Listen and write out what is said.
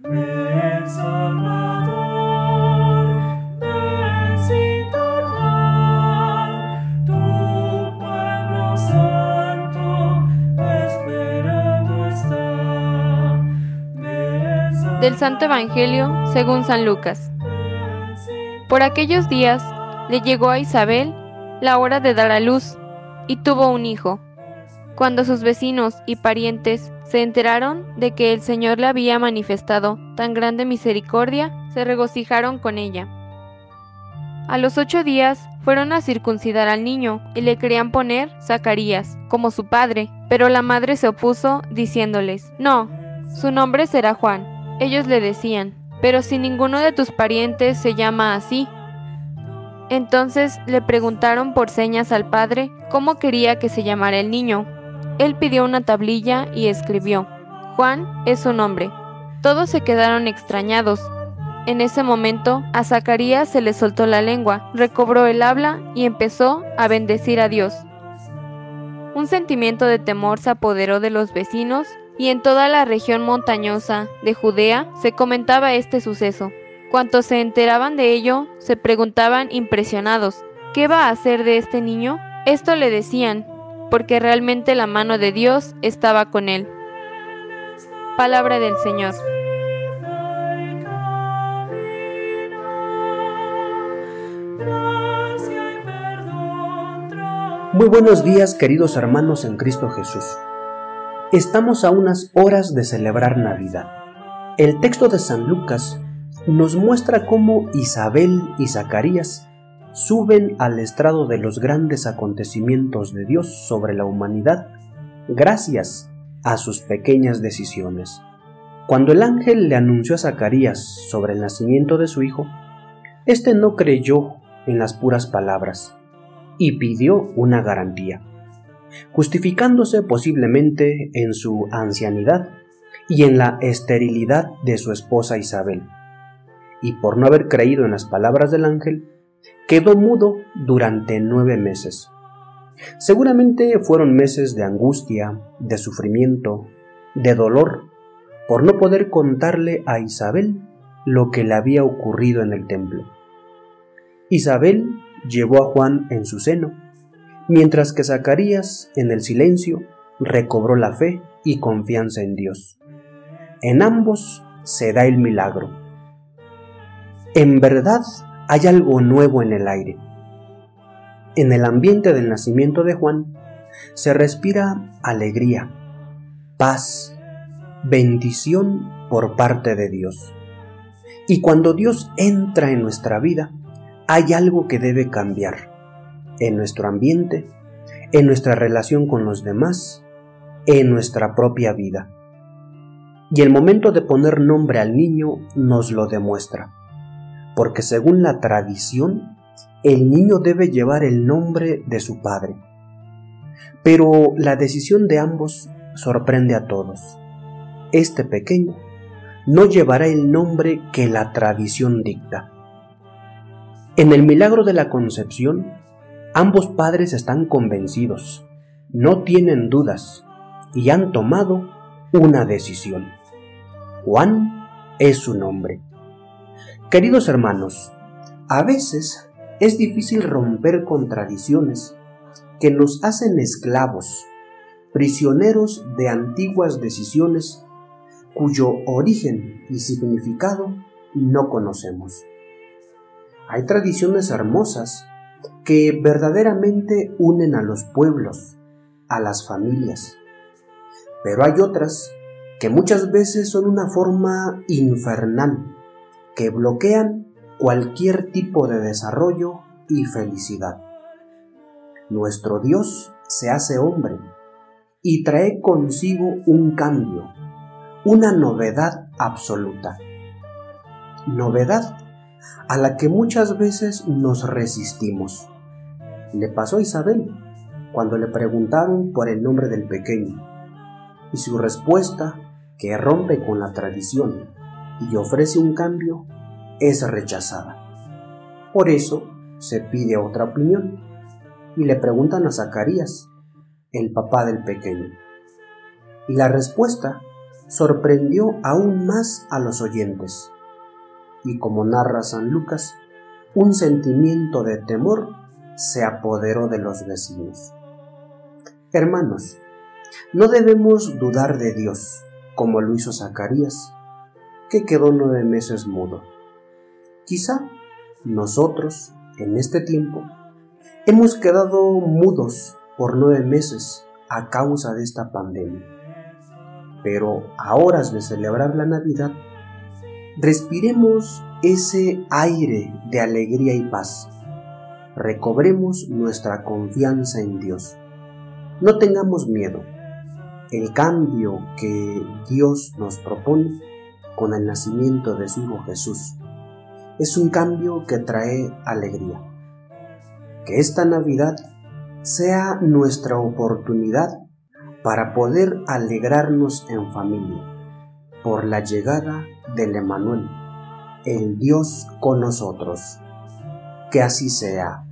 Del Santo Evangelio según San Lucas. Por aquellos días le llegó a Isabel la hora de dar a luz y tuvo un hijo. Cuando sus vecinos y parientes se enteraron de que el Señor le había manifestado tan grande misericordia, se regocijaron con ella. A los ocho días fueron a circuncidar al niño y le querían poner Zacarías, como su padre, pero la madre se opuso diciéndoles, no, su nombre será Juan. Ellos le decían, pero si ninguno de tus parientes se llama así. Entonces le preguntaron por señas al padre cómo quería que se llamara el niño. Él pidió una tablilla y escribió, Juan es su nombre. Todos se quedaron extrañados. En ese momento a Zacarías se le soltó la lengua, recobró el habla y empezó a bendecir a Dios. Un sentimiento de temor se apoderó de los vecinos y en toda la región montañosa de Judea se comentaba este suceso. Cuantos se enteraban de ello se preguntaban impresionados, ¿qué va a hacer de este niño? Esto le decían, porque realmente la mano de Dios estaba con él. Palabra del Señor. Muy buenos días queridos hermanos en Cristo Jesús. Estamos a unas horas de celebrar Navidad. El texto de San Lucas nos muestra cómo Isabel y Zacarías suben al estrado de los grandes acontecimientos de Dios sobre la humanidad gracias a sus pequeñas decisiones. Cuando el ángel le anunció a Zacarías sobre el nacimiento de su hijo, éste no creyó en las puras palabras y pidió una garantía, justificándose posiblemente en su ancianidad y en la esterilidad de su esposa Isabel. Y por no haber creído en las palabras del ángel, quedó mudo durante nueve meses. Seguramente fueron meses de angustia, de sufrimiento, de dolor, por no poder contarle a Isabel lo que le había ocurrido en el templo. Isabel llevó a Juan en su seno, mientras que Zacarías, en el silencio, recobró la fe y confianza en Dios. En ambos se da el milagro. En verdad, hay algo nuevo en el aire. En el ambiente del nacimiento de Juan se respira alegría, paz, bendición por parte de Dios. Y cuando Dios entra en nuestra vida, hay algo que debe cambiar en nuestro ambiente, en nuestra relación con los demás, en nuestra propia vida. Y el momento de poner nombre al niño nos lo demuestra porque según la tradición, el niño debe llevar el nombre de su padre. Pero la decisión de ambos sorprende a todos. Este pequeño no llevará el nombre que la tradición dicta. En el milagro de la concepción, ambos padres están convencidos, no tienen dudas y han tomado una decisión. Juan es su nombre. Queridos hermanos, a veces es difícil romper con tradiciones que nos hacen esclavos, prisioneros de antiguas decisiones cuyo origen y significado no conocemos. Hay tradiciones hermosas que verdaderamente unen a los pueblos, a las familias, pero hay otras que muchas veces son una forma infernal que bloquean cualquier tipo de desarrollo y felicidad. Nuestro Dios se hace hombre y trae consigo un cambio, una novedad absoluta. Novedad a la que muchas veces nos resistimos. Le pasó a Isabel cuando le preguntaron por el nombre del pequeño y su respuesta, que rompe con la tradición y ofrece un cambio, es rechazada. Por eso se pide otra opinión y le preguntan a Zacarías, el papá del pequeño. Y la respuesta sorprendió aún más a los oyentes. Y como narra San Lucas, un sentimiento de temor se apoderó de los vecinos. Hermanos, no debemos dudar de Dios, como lo hizo Zacarías, que quedó nueve meses mudo. Quizá nosotros, en este tiempo, hemos quedado mudos por nueve meses a causa de esta pandemia. Pero a horas de celebrar la Navidad, respiremos ese aire de alegría y paz. Recobremos nuestra confianza en Dios. No tengamos miedo. El cambio que Dios nos propone con el nacimiento de su Hijo Jesús es un cambio que trae alegría. Que esta Navidad sea nuestra oportunidad para poder alegrarnos en familia por la llegada del Emanuel, el Dios con nosotros. Que así sea.